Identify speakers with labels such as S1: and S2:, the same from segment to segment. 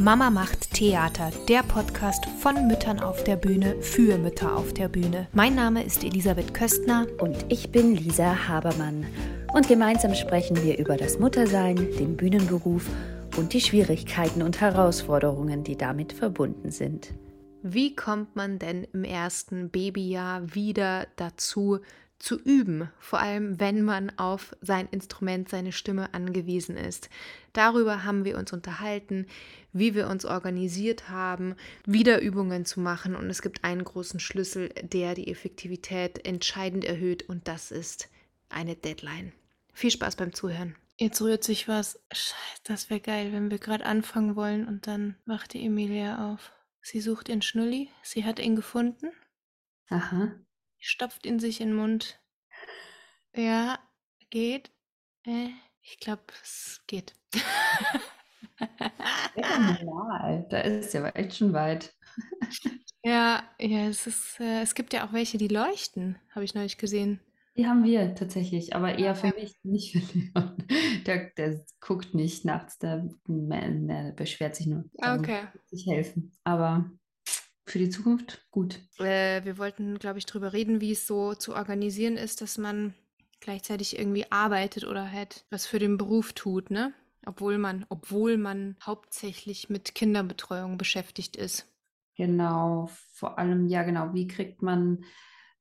S1: Mama macht Theater, der Podcast von Müttern auf der Bühne für Mütter auf der Bühne. Mein Name ist Elisabeth Köstner
S2: und ich bin Lisa Habermann. Und gemeinsam sprechen wir über das Muttersein, den Bühnenberuf und die Schwierigkeiten und Herausforderungen, die damit verbunden sind.
S1: Wie kommt man denn im ersten Babyjahr wieder dazu, zu üben, vor allem wenn man auf sein Instrument, seine Stimme angewiesen ist. Darüber haben wir uns unterhalten, wie wir uns organisiert haben, wieder Übungen zu machen und es gibt einen großen Schlüssel, der die Effektivität entscheidend erhöht und das ist eine Deadline. Viel Spaß beim Zuhören.
S3: Jetzt rührt sich was. Scheiße, das wäre geil, wenn wir gerade anfangen wollen und dann wacht die Emilia auf. Sie sucht ihren Schnulli, sie hat ihn gefunden.
S2: Aha
S3: stopft ihn sich in den Mund. Ja, geht. Äh, ich glaube, es geht.
S2: ja, normal. Da ist ja echt schon weit.
S3: ja, ja, es ist, äh, es gibt ja auch welche, die leuchten, habe ich neulich gesehen.
S2: Die haben wir tatsächlich, aber eher für mich, nicht für Leon. Der, der guckt nicht nachts, der, der beschwert sich nur.
S3: Okay.
S2: Sich helfen. Aber für die Zukunft gut.
S3: Äh, wir wollten, glaube ich, darüber reden, wie es so zu organisieren ist, dass man gleichzeitig irgendwie arbeitet oder halt was für den Beruf tut, ne? Obwohl man, obwohl man hauptsächlich mit Kinderbetreuung beschäftigt ist.
S2: Genau, vor allem, ja genau, wie kriegt man,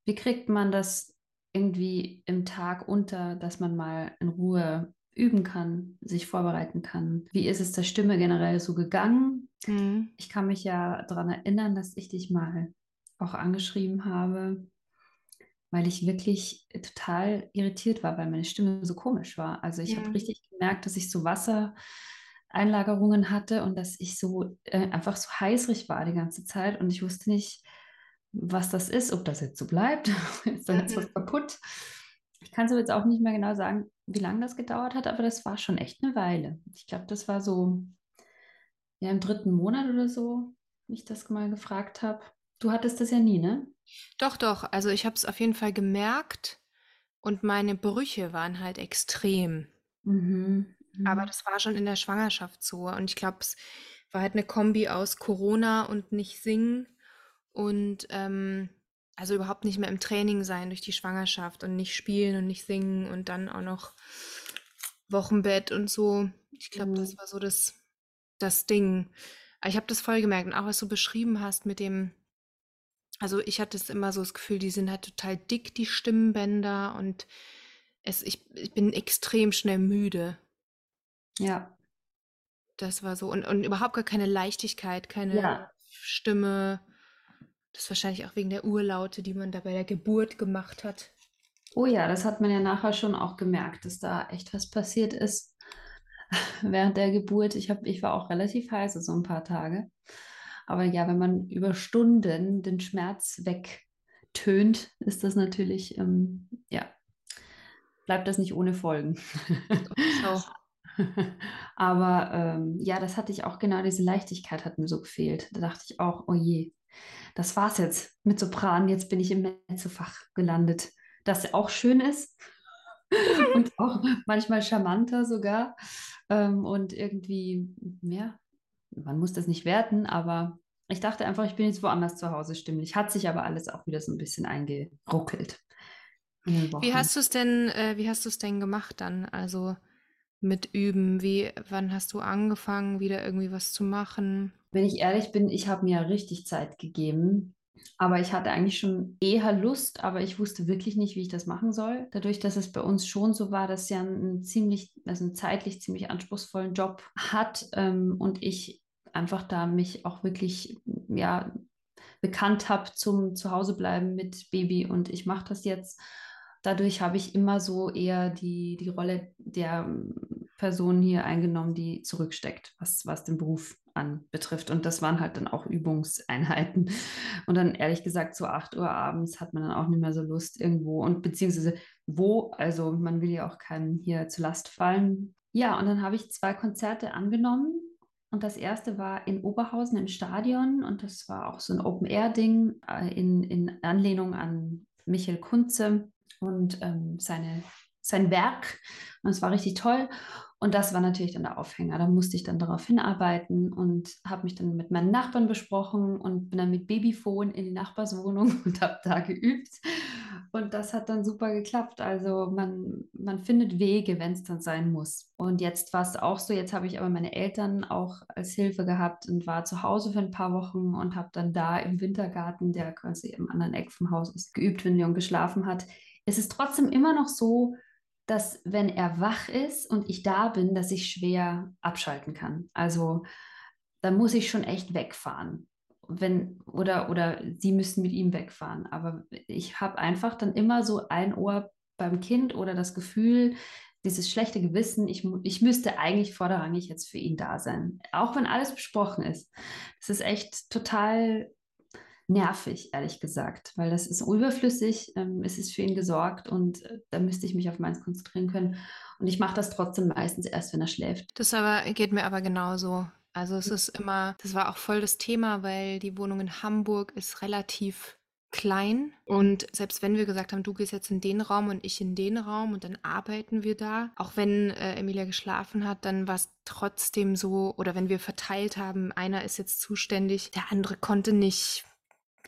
S2: wie kriegt man das irgendwie im Tag unter, dass man mal in Ruhe üben kann, sich vorbereiten kann. Wie ist es der Stimme generell so gegangen? Mhm. Ich kann mich ja daran erinnern, dass ich dich mal auch angeschrieben habe, weil ich wirklich total irritiert war, weil meine Stimme so komisch war. Also ich ja. habe richtig gemerkt, dass ich so Wassereinlagerungen hatte und dass ich so äh, einfach so heißrig war die ganze Zeit und ich wusste nicht, was das ist, ob das jetzt so bleibt, ist da jetzt was kaputt. Ich kann es aber jetzt auch nicht mehr genau sagen, wie lange das gedauert hat, aber das war schon echt eine Weile. Ich glaube, das war so ja, im dritten Monat oder so, wie ich das mal gefragt habe. Du hattest das ja nie, ne?
S3: Doch, doch. Also ich habe es auf jeden Fall gemerkt und meine Brüche waren halt extrem. Mhm. Mhm. Aber das war schon in der Schwangerschaft so. Und ich glaube, es war halt eine Kombi aus Corona und nicht singen und ähm, also überhaupt nicht mehr im Training sein durch die Schwangerschaft und nicht spielen und nicht singen und dann auch noch Wochenbett und so. Ich glaube, das mhm. war so das, das Ding. Aber ich habe das voll gemerkt und auch was du beschrieben hast mit dem, also ich hatte es immer so das Gefühl, die sind halt total dick, die Stimmbänder und es, ich, ich bin extrem schnell müde.
S2: Ja.
S3: Das war so und, und überhaupt gar keine Leichtigkeit, keine ja. Stimme. Das ist wahrscheinlich auch wegen der Urlaute, die man da bei der Geburt gemacht hat.
S2: Oh ja, das hat man ja nachher schon auch gemerkt, dass da echt was passiert ist während der Geburt. Ich, hab, ich war auch relativ heiß, so ein paar Tage. Aber ja, wenn man über Stunden den Schmerz wegtönt, ist das natürlich, ähm, ja, bleibt das nicht ohne Folgen. Aber ähm, ja, das hatte ich auch genau, diese Leichtigkeit hat mir so gefehlt. Da dachte ich auch, oh je, das war's jetzt mit Sopran, jetzt bin ich im Mezzofach gelandet. Das auch schön ist und auch manchmal charmanter sogar. Ähm, und irgendwie, ja, man muss das nicht werten, aber ich dachte einfach, ich bin jetzt woanders zu Hause stimmlich. Hat sich aber alles auch wieder so ein bisschen eingeruckelt.
S3: Wie hast du es denn, äh, wie hast du es denn gemacht dann? Also mit Üben? Wie, wann hast du angefangen, wieder irgendwie was zu machen?
S2: Wenn ich ehrlich bin, ich habe mir richtig Zeit gegeben. Aber ich hatte eigentlich schon eher Lust, aber ich wusste wirklich nicht, wie ich das machen soll. Dadurch, dass es bei uns schon so war, dass ja einen ziemlich, also einen zeitlich ziemlich anspruchsvollen Job hat ähm, und ich einfach da mich auch wirklich, ja, bekannt habe zum Zuhausebleiben mit Baby und ich mache das jetzt. Dadurch habe ich immer so eher die, die Rolle der Person hier eingenommen, die zurücksteckt, was, was den Beruf anbetrifft. Und das waren halt dann auch Übungseinheiten. Und dann ehrlich gesagt, so 8 Uhr abends hat man dann auch nicht mehr so Lust irgendwo und beziehungsweise wo, also man will ja auch keinem hier zu Last fallen. Ja, und dann habe ich zwei Konzerte angenommen. Und das erste war in Oberhausen im Stadion und das war auch so ein Open-Air-Ding äh, in, in Anlehnung an Michael Kunze und ähm, seine sein Werk. Und es war richtig toll. Und das war natürlich dann der Aufhänger. Da musste ich dann darauf hinarbeiten und habe mich dann mit meinen Nachbarn besprochen und bin dann mit Babyphone in die Nachbarswohnung und habe da geübt. Und das hat dann super geklappt. Also man, man findet Wege, wenn es dann sein muss. Und jetzt war es auch so, jetzt habe ich aber meine Eltern auch als Hilfe gehabt und war zu Hause für ein paar Wochen und habe dann da im Wintergarten, der quasi im anderen Eck vom Haus ist, geübt, wenn Leon geschlafen hat. Es ist trotzdem immer noch so, dass wenn er wach ist und ich da bin, dass ich schwer abschalten kann. Also da muss ich schon echt wegfahren. Wenn, oder, oder sie müssen mit ihm wegfahren. Aber ich habe einfach dann immer so ein Ohr beim Kind oder das Gefühl, dieses schlechte Gewissen, ich, ich müsste eigentlich vorderrangig jetzt für ihn da sein. Auch wenn alles besprochen ist. Das ist echt total nervig, ehrlich gesagt, weil das ist überflüssig, ähm, es ist für ihn gesorgt und äh, da müsste ich mich auf meins konzentrieren können. Und ich mache das trotzdem meistens erst, wenn er schläft.
S3: Das aber geht mir aber genauso. Also es ist immer, das war auch voll das Thema, weil die Wohnung in Hamburg ist relativ klein und selbst wenn wir gesagt haben, du gehst jetzt in den Raum und ich in den Raum und dann arbeiten wir da, auch wenn äh, Emilia geschlafen hat, dann war es trotzdem so oder wenn wir verteilt haben, einer ist jetzt zuständig, der andere konnte nicht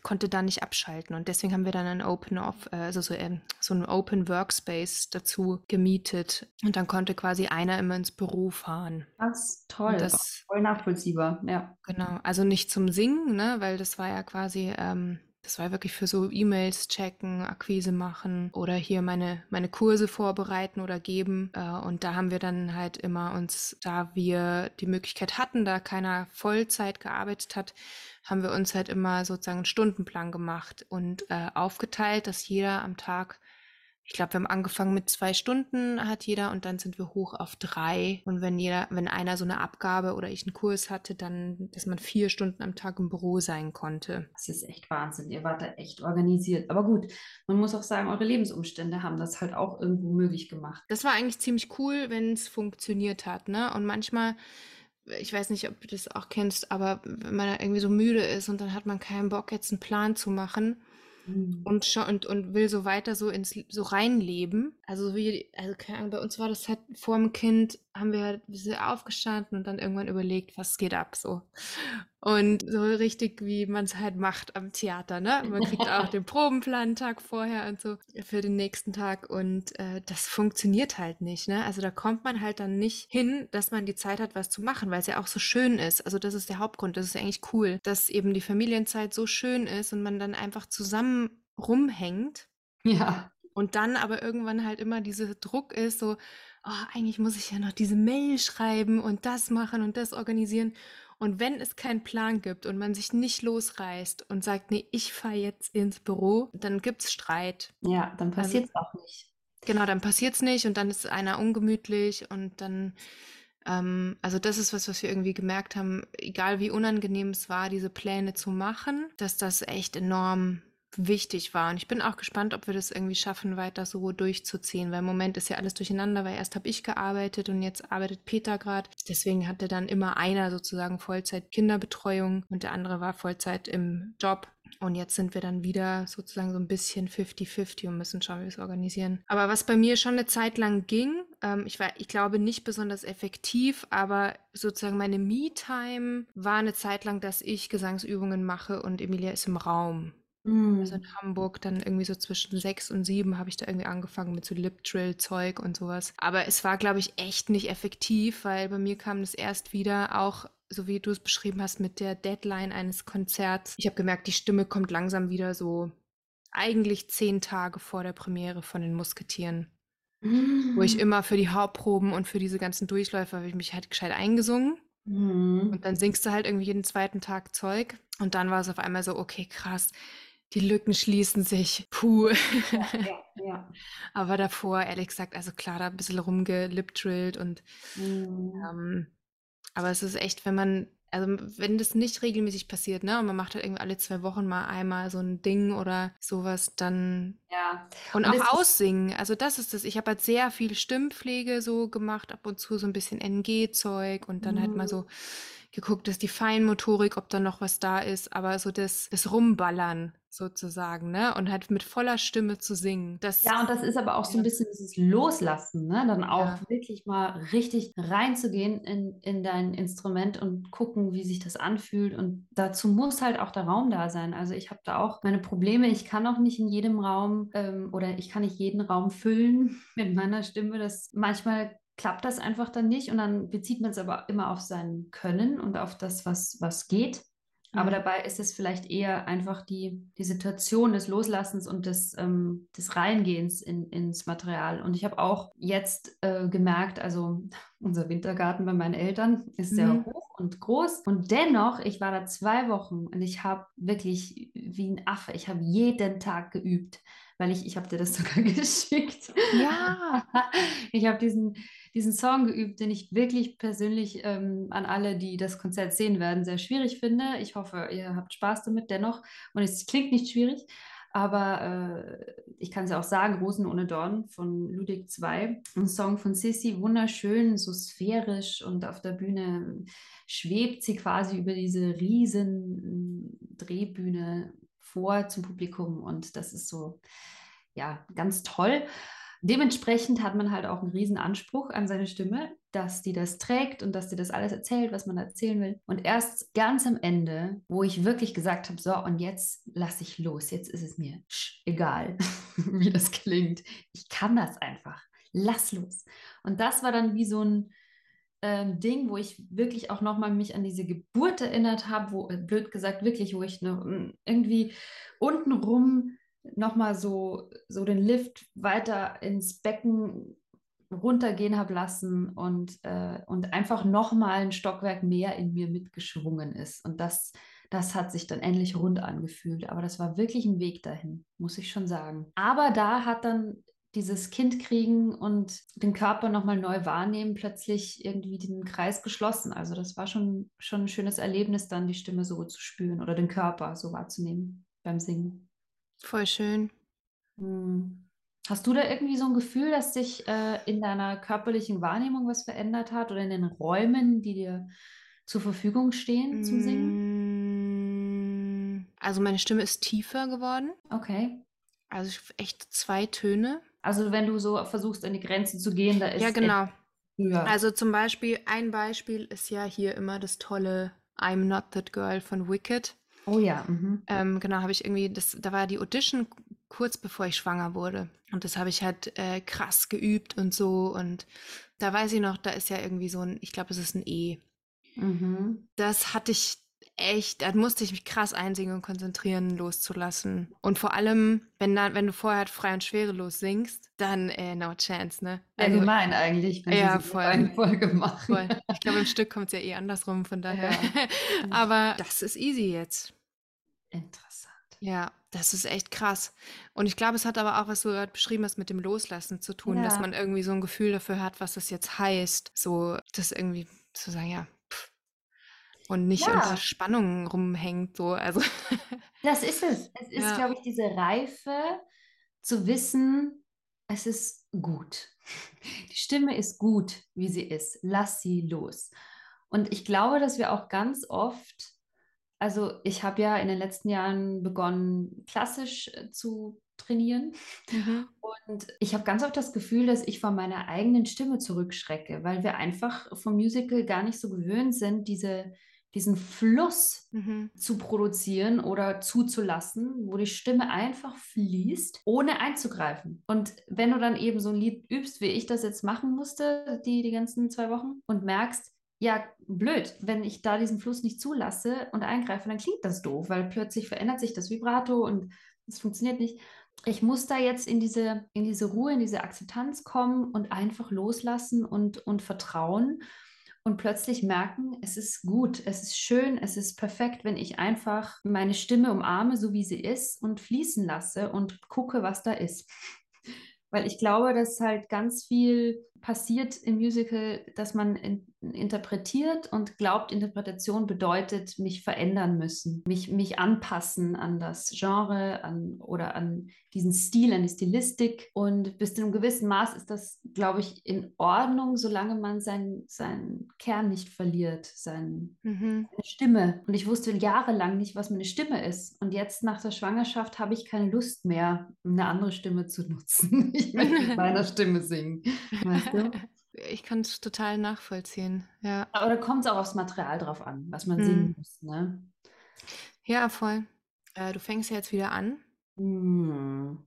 S3: konnte da nicht abschalten. Und deswegen haben wir dann ein Open Off, äh, also so, äh, so ein Open Workspace dazu gemietet. Und dann konnte quasi einer immer ins Büro fahren.
S2: Das toll. das, voll nachvollziehbar, ja.
S3: Genau. Also nicht zum Singen, ne, weil das war ja quasi ähm, das war wirklich für so E-Mails checken, Akquise machen oder hier meine, meine Kurse vorbereiten oder geben. Äh, und da haben wir dann halt immer uns, da wir die Möglichkeit hatten, da keiner Vollzeit gearbeitet hat, haben wir uns halt immer sozusagen einen Stundenplan gemacht und äh, aufgeteilt, dass jeder am Tag ich glaube, wir haben angefangen mit zwei Stunden hat jeder und dann sind wir hoch auf drei. Und wenn jeder, wenn einer so eine Abgabe oder ich einen Kurs hatte, dann, dass man vier Stunden am Tag im Büro sein konnte.
S2: Das ist echt Wahnsinn. Ihr wart da echt organisiert. Aber gut, man muss auch sagen, eure Lebensumstände haben das halt auch irgendwo möglich gemacht.
S3: Das war eigentlich ziemlich cool, wenn es funktioniert hat, ne? Und manchmal ich weiß nicht, ob du das auch kennst, aber wenn man da irgendwie so müde ist und dann hat man keinen Bock, jetzt einen Plan zu machen, Mhm. Und, und, und will so weiter so ins so reinleben. Also wie, also keine Ahnung, bei uns war das halt vor dem Kind, haben wir halt aufgestanden und dann irgendwann überlegt, was geht ab so. Und so richtig, wie man es halt macht am Theater, ne? Man kriegt auch den Probenplan Tag vorher und so für den nächsten Tag und äh, das funktioniert halt nicht, ne? Also da kommt man halt dann nicht hin, dass man die Zeit hat, was zu machen, weil es ja auch so schön ist. Also das ist der Hauptgrund, das ist eigentlich cool, dass eben die Familienzeit so schön ist und man dann einfach zusammen rumhängt.
S2: Ja.
S3: Und dann aber irgendwann halt immer dieser Druck ist, so, oh, eigentlich muss ich ja noch diese Mail schreiben und das machen und das organisieren. Und wenn es keinen Plan gibt und man sich nicht losreißt und sagt, nee, ich fahre jetzt ins Büro, dann gibt es Streit.
S2: Ja, dann passiert es also, auch nicht.
S3: Genau, dann passiert es nicht und dann ist einer ungemütlich und dann, ähm, also das ist was, was wir irgendwie gemerkt haben, egal wie unangenehm es war, diese Pläne zu machen, dass das echt enorm wichtig war. Und ich bin auch gespannt, ob wir das irgendwie schaffen, weiter so durchzuziehen, weil im Moment ist ja alles durcheinander, weil erst habe ich gearbeitet und jetzt arbeitet Peter gerade. Deswegen hatte dann immer einer sozusagen Vollzeit Kinderbetreuung und der andere war Vollzeit im Job. Und jetzt sind wir dann wieder sozusagen so ein bisschen 50-50 und müssen schauen, wie wir es organisieren. Aber was bei mir schon eine Zeit lang ging, ähm, ich war, ich glaube, nicht besonders effektiv, aber sozusagen meine Me-Time war eine Zeit lang, dass ich Gesangsübungen mache und Emilia ist im Raum. Also in mhm. Hamburg dann irgendwie so zwischen sechs und sieben habe ich da irgendwie angefangen mit so Lip-Drill-Zeug und sowas. Aber es war, glaube ich, echt nicht effektiv, weil bei mir kam das erst wieder auch, so wie du es beschrieben hast, mit der Deadline eines Konzerts. Ich habe gemerkt, die Stimme kommt langsam wieder so eigentlich zehn Tage vor der Premiere von den Musketieren. Wo ich mm. immer für die Hauptproben und für diese ganzen Durchläufe habe ich mich halt gescheit eingesungen. Mhm. Und dann singst du halt irgendwie jeden zweiten Tag Zeug. Und dann war es auf einmal so, okay, krass die Lücken schließen sich. Puh. Ja, ja, ja. Aber davor, ehrlich gesagt, also klar, da ein bisschen rumgelipdrillt und mhm. ähm, aber es ist echt, wenn man, also wenn das nicht regelmäßig passiert, ne, und man macht halt irgendwie alle zwei Wochen mal einmal so ein Ding oder sowas, dann
S2: ja.
S3: Und, und auch aussingen, also das ist das. Ich habe halt sehr viel Stimmpflege so gemacht, ab und zu so ein bisschen NG-Zeug und dann mhm. halt mal so mhm geguckt, dass die Feinmotorik, ob da noch was da ist, aber so das, das Rumballern sozusagen, ne? Und halt mit voller Stimme zu singen.
S2: Das, ja, und das ist aber auch so ein bisschen dieses Loslassen, ne? Dann auch ja. wirklich mal richtig reinzugehen in, in dein Instrument und gucken, wie sich das anfühlt. Und dazu muss halt auch der Raum da sein. Also ich habe da auch meine Probleme. Ich kann auch nicht in jedem Raum ähm, oder ich kann nicht jeden Raum füllen mit meiner Stimme. Das manchmal klappt das einfach dann nicht und dann bezieht man es aber immer auf sein Können und auf das, was, was geht. Aber dabei ist es vielleicht eher einfach die, die Situation des Loslassens und des, ähm, des Reingehens in, ins Material. Und ich habe auch jetzt äh, gemerkt, also unser Wintergarten bei meinen Eltern ist sehr mhm. hoch und groß. Und dennoch, ich war da zwei Wochen und ich habe wirklich wie ein Affe, ich habe jeden Tag geübt weil ich, ich habe dir das sogar geschickt.
S3: Ja.
S2: Ich habe diesen, diesen Song geübt, den ich wirklich persönlich ähm, an alle, die das Konzert sehen werden, sehr schwierig finde. Ich hoffe, ihr habt Spaß damit dennoch. Und es klingt nicht schwierig, aber äh, ich kann es ja auch sagen, Rosen ohne Dorn von Ludwig II. Ein Song von Sissy, wunderschön, so sphärisch und auf der Bühne schwebt sie quasi über diese riesen Drehbühne vor zum Publikum und das ist so, ja, ganz toll. Dementsprechend hat man halt auch einen riesen Anspruch an seine Stimme, dass die das trägt und dass die das alles erzählt, was man erzählen will. Und erst ganz am Ende, wo ich wirklich gesagt habe, so und jetzt lasse ich los, jetzt ist es mir egal, wie das klingt. Ich kann das einfach. Lass los. Und das war dann wie so ein ähm, Ding, wo ich wirklich auch nochmal mich an diese Geburt erinnert habe, wo, äh, blöd gesagt, wirklich, wo ich noch hm, irgendwie untenrum nochmal so, so den Lift weiter ins Becken runtergehen habe lassen und, äh, und einfach nochmal ein Stockwerk mehr in mir mitgeschwungen ist. Und das, das hat sich dann endlich rund angefühlt. Aber das war wirklich ein Weg dahin, muss ich schon sagen. Aber da hat dann dieses Kind kriegen und den Körper nochmal neu wahrnehmen, plötzlich irgendwie den Kreis geschlossen. Also das war schon, schon ein schönes Erlebnis, dann die Stimme so zu spüren oder den Körper so wahrzunehmen beim Singen.
S3: Voll schön.
S2: Hm. Hast du da irgendwie so ein Gefühl, dass sich äh, in deiner körperlichen Wahrnehmung was verändert hat oder in den Räumen, die dir zur Verfügung stehen zum Singen?
S3: Mm, also meine Stimme ist tiefer geworden.
S2: Okay.
S3: Also echt zwei Töne.
S2: Also wenn du so versuchst, an die Grenzen zu gehen, da ist
S3: Ja, genau. Ja. Also zum Beispiel, ein Beispiel ist ja hier immer das tolle I'm Not That Girl von Wicked.
S2: Oh ja. Mhm.
S3: Ähm, genau, habe ich irgendwie, das, da war die Audition kurz bevor ich schwanger wurde. Und das habe ich halt äh, krass geübt und so. Und da weiß ich noch, da ist ja irgendwie so ein, ich glaube, es ist ein E. Mhm. Das hatte ich echt, da musste ich mich krass einsingen und konzentrieren, loszulassen. Und vor allem, wenn, dann, wenn du vorher halt frei und schwerelos singst, dann äh, no chance, ne?
S2: Also, Allgemein eigentlich,
S3: wenn ja, voll, eine Folge machen. Voll. Ich glaube, im Stück kommt es ja eh andersrum, von daher. Ja. Aber das ist easy jetzt.
S2: Interessant.
S3: Ja, das ist echt krass. Und ich glaube, es hat aber auch, was du gerade beschrieben hast, mit dem Loslassen zu tun, dass man irgendwie so ein Gefühl dafür hat, was das jetzt heißt. So, das irgendwie zu sagen, ja, und nicht unter Spannungen rumhängt, so, also.
S2: Das ist es. Es ist, Ja. glaube ich, diese Reife zu wissen, es ist gut. Die Stimme ist gut, wie sie ist. Lass sie los. Und ich glaube, dass wir auch ganz oft also ich habe ja in den letzten Jahren begonnen, klassisch äh, zu trainieren. Mhm. Und ich habe ganz oft das Gefühl, dass ich von meiner eigenen Stimme zurückschrecke, weil wir einfach vom Musical gar nicht so gewöhnt sind, diese, diesen Fluss mhm. zu produzieren oder zuzulassen, wo die Stimme einfach fließt, ohne einzugreifen. Und wenn du dann eben so ein Lied übst, wie ich das jetzt machen musste, die, die ganzen zwei Wochen, und merkst, ja, blöd, wenn ich da diesen Fluss nicht zulasse und eingreife, dann klingt das doof, weil plötzlich verändert sich das Vibrato und es funktioniert nicht. Ich muss da jetzt in diese, in diese Ruhe, in diese Akzeptanz kommen und einfach loslassen und, und vertrauen und plötzlich merken, es ist gut, es ist schön, es ist perfekt, wenn ich einfach meine Stimme umarme, so wie sie ist und fließen lasse und gucke, was da ist. Weil ich glaube, dass halt ganz viel passiert im Musical, dass man in, interpretiert und glaubt, Interpretation bedeutet, mich verändern müssen, mich, mich anpassen an das Genre an, oder an diesen Stil, an die Stilistik. Und bis zu einem gewissen Maß ist das, glaube ich, in Ordnung, solange man seinen, seinen Kern nicht verliert, sein, mhm. seine Stimme. Und ich wusste jahrelang nicht, was meine Stimme ist. Und jetzt nach der Schwangerschaft habe ich keine Lust mehr, eine andere Stimme zu nutzen. Ich möchte mit meiner Stimme singen. Weißt du?
S3: Ich kann es total nachvollziehen, ja.
S2: Aber da kommt es auch aufs Material drauf an, was man hm. singen muss, ne?
S3: Ja, voll. Äh, du fängst ja jetzt wieder an. Hm.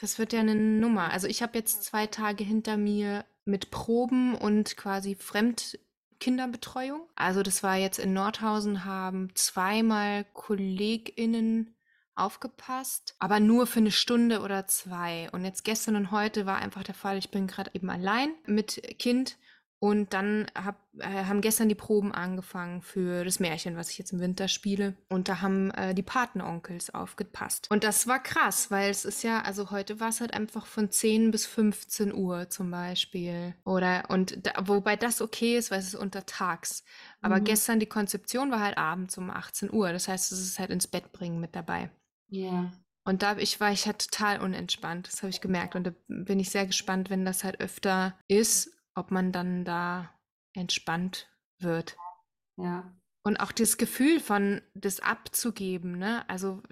S3: Das wird ja eine Nummer. Also ich habe jetzt zwei Tage hinter mir mit Proben und quasi Fremdkinderbetreuung. Also das war jetzt in Nordhausen, haben zweimal KollegInnen aufgepasst, aber nur für eine Stunde oder zwei. Und jetzt gestern und heute war einfach der Fall, ich bin gerade eben allein mit Kind und dann hab, äh, haben gestern die Proben angefangen für das Märchen, was ich jetzt im Winter spiele. Und da haben äh, die Patenonkels aufgepasst. Und das war krass, weil es ist ja, also heute war es halt einfach von 10 bis 15 Uhr zum Beispiel. Oder, und da, wobei das okay ist, weil es ist untertags. Aber mhm. gestern die Konzeption war halt abends um 18 Uhr. Das heißt, es ist halt ins Bett bringen mit dabei.
S2: Ja.
S3: Und da ich war ich halt total unentspannt, das habe ich gemerkt. Und da bin ich sehr gespannt, wenn das halt öfter ist, ob man dann da entspannt wird.
S2: Ja.
S3: Und auch das Gefühl von das abzugeben, ne? Also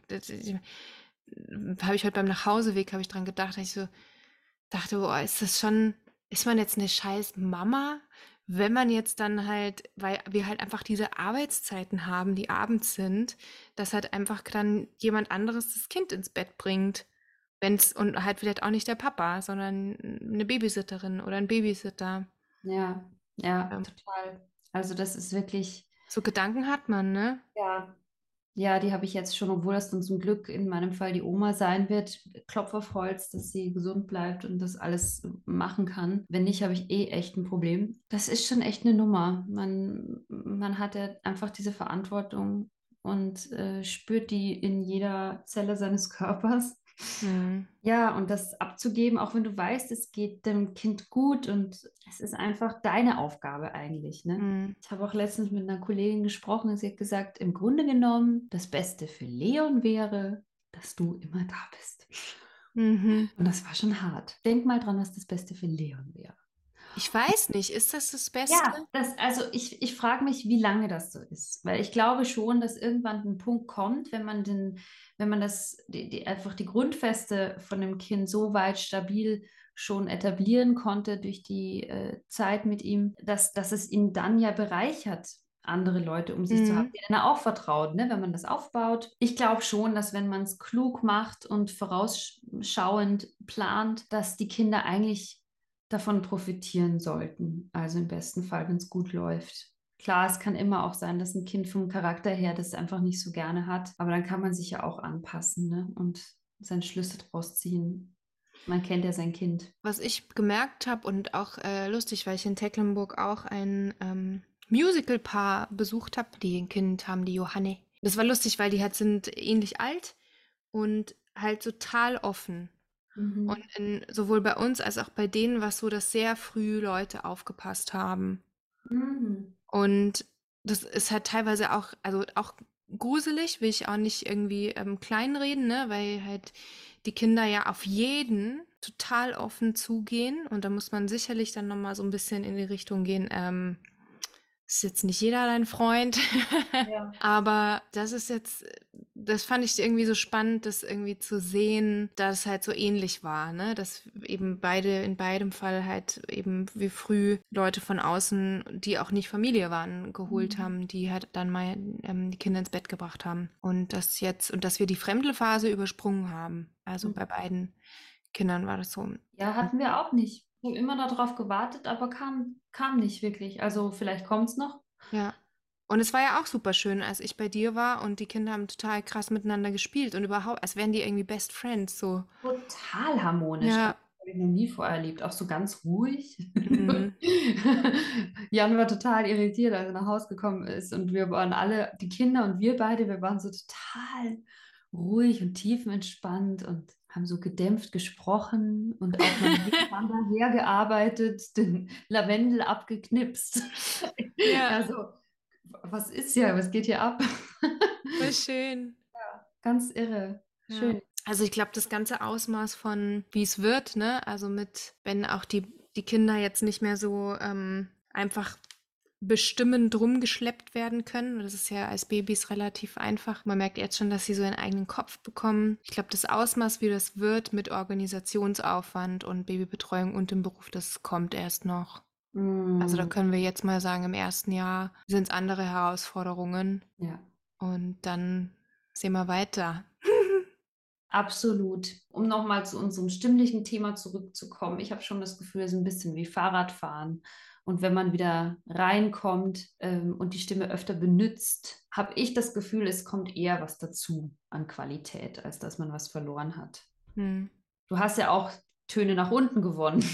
S3: habe ich heute beim Nachhauseweg habe ich dran gedacht, ich so dachte, boah, ist das schon, ist man jetzt eine scheiß Mama, wenn man jetzt dann halt, weil wir halt einfach diese Arbeitszeiten haben, die abends sind, dass halt einfach dann jemand anderes das Kind ins Bett bringt. Wenn's, und halt vielleicht auch nicht der Papa, sondern eine Babysitterin oder ein Babysitter.
S2: Ja, ja, ja. total. Also das ist wirklich.
S3: So Gedanken hat man, ne?
S2: Ja, ja, die habe ich jetzt schon, obwohl das dann zum Glück in meinem Fall die Oma sein wird. Klopf auf Holz, dass sie gesund bleibt und das alles machen kann. Wenn nicht, habe ich eh echt ein Problem. Das ist schon echt eine Nummer. Man, man hat ja einfach diese Verantwortung und äh, spürt die in jeder Zelle seines Körpers. Mhm. Ja, und das abzugeben, auch wenn du weißt, es geht dem Kind gut und es ist einfach deine Aufgabe eigentlich. Ne? Mhm. Ich habe auch letztens mit einer Kollegin gesprochen und sie hat gesagt, im Grunde genommen, das Beste für Leon wäre, dass du immer da bist. Mhm. Und das war schon hart. Denk mal dran, was das Beste für Leon wäre.
S3: Ich weiß nicht, ist das das Beste?
S2: Ja, das, also ich, ich frage mich, wie lange das so ist. Weil ich glaube schon, dass irgendwann ein Punkt kommt, wenn man den, wenn man das, die, die, einfach die Grundfeste von dem Kind so weit stabil schon etablieren konnte durch die äh, Zeit mit ihm, dass, dass es ihn dann ja bereichert, andere Leute um sich mhm. zu haben, denen er auch vertraut, ne, wenn man das aufbaut. Ich glaube schon, dass wenn man es klug macht und vorausschauend plant, dass die Kinder eigentlich davon profitieren sollten. Also im besten Fall, wenn es gut läuft. Klar, es kann immer auch sein, dass ein Kind vom Charakter her das einfach nicht so gerne hat, aber dann kann man sich ja auch anpassen ne? und seinen Schlüsse draus ziehen. Man kennt ja sein Kind.
S3: Was ich gemerkt habe und auch äh, lustig, weil ich in Tecklenburg auch ein ähm, Musical-Paar besucht habe, die ein Kind haben, die Johanne. Das war lustig, weil die halt sind ähnlich alt und halt total offen. Mhm. Und in, sowohl bei uns als auch bei denen war es so, dass sehr früh Leute aufgepasst haben. Mhm. Und das ist halt teilweise auch, also auch gruselig, will ich auch nicht irgendwie ähm, kleinreden, ne? weil halt die Kinder ja auf jeden total offen zugehen und da muss man sicherlich dann nochmal so ein bisschen in die Richtung gehen, ähm, ist jetzt nicht jeder dein Freund, ja. aber das ist jetzt, das fand ich irgendwie so spannend, das irgendwie zu sehen, dass es halt so ähnlich war, ne? Dass eben beide, in beidem Fall halt eben wie früh Leute von außen, die auch nicht Familie waren, geholt mhm. haben, die halt dann mal ähm, die Kinder ins Bett gebracht haben. Und das jetzt, und dass wir die Fremdelphase übersprungen haben. Also mhm. bei beiden Kindern war das so.
S2: Ja, hatten wir auch nicht. Ich habe immer darauf gewartet, aber kam, kam nicht wirklich. Also vielleicht kommt es noch.
S3: Ja. Und es war ja auch super schön, als ich bei dir war und die Kinder haben total krass miteinander gespielt und überhaupt, als wären die irgendwie Best Friends so.
S2: Total harmonisch. Ja. Habe ich noch nie vorher erlebt. Auch so ganz ruhig. Mhm. Jan war total irritiert, als er nach Hause gekommen ist und wir waren alle, die Kinder und wir beide, wir waren so total ruhig und tiefenentspannt und haben so gedämpft gesprochen und auch miteinander hergearbeitet, den Lavendel abgeknipst. Ja. Also, was ist ja, was geht hier ab?
S3: Voll schön.
S2: Ja, ganz irre. Schön. Ja.
S3: Also ich glaube, das ganze Ausmaß von wie es wird, ne, also mit, wenn auch die, die Kinder jetzt nicht mehr so ähm, einfach bestimmend rumgeschleppt werden können. Das ist ja als Babys relativ einfach. Man merkt jetzt schon, dass sie so einen eigenen Kopf bekommen. Ich glaube, das Ausmaß, wie das wird mit Organisationsaufwand und Babybetreuung und dem Beruf, das kommt erst noch. Mm. Also da mm. können wir jetzt mal sagen, im ersten Jahr sind es andere Herausforderungen.
S2: Ja.
S3: Und dann sehen wir weiter.
S2: Absolut. Um nochmal zu unserem stimmlichen Thema zurückzukommen. Ich habe schon das Gefühl, es ist ein bisschen wie Fahrradfahren. Und wenn man wieder reinkommt ähm, und die Stimme öfter benutzt, habe ich das Gefühl, es kommt eher was dazu an Qualität, als dass man was verloren hat. Hm. Du hast ja auch Töne nach unten gewonnen.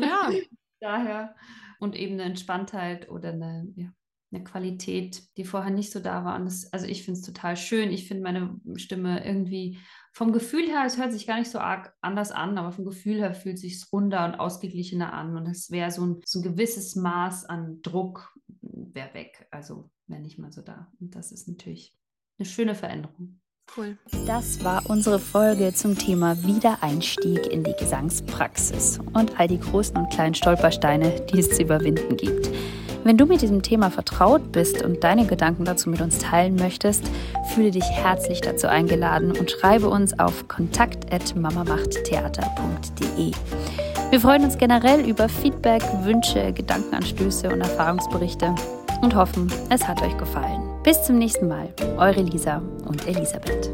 S3: Ja.
S2: Daher. Und eben eine Entspanntheit oder eine, ja, eine Qualität, die vorher nicht so da war. Das, also ich finde es total schön. Ich finde meine Stimme irgendwie vom Gefühl her, es hört sich gar nicht so arg anders an, aber vom Gefühl her fühlt es sich runder und ausgeglichener an. Und es wäre so ein, so ein gewisses Maß an Druck wäre weg. Also wäre nicht mal so da. Und das ist natürlich eine schöne Veränderung.
S3: Cool.
S4: Das war unsere Folge zum Thema Wiedereinstieg in die Gesangspraxis und all die großen und kleinen Stolpersteine, die es zu überwinden gibt. Wenn du mit diesem Thema vertraut bist und deine Gedanken dazu mit uns teilen möchtest, fühle dich herzlich dazu eingeladen und schreibe uns auf kontakt@mamamachttheater.de. Wir freuen uns generell über Feedback, Wünsche, Gedankenanstöße und Erfahrungsberichte und hoffen, es hat euch gefallen. Bis zum nächsten Mal, eure Lisa und Elisabeth.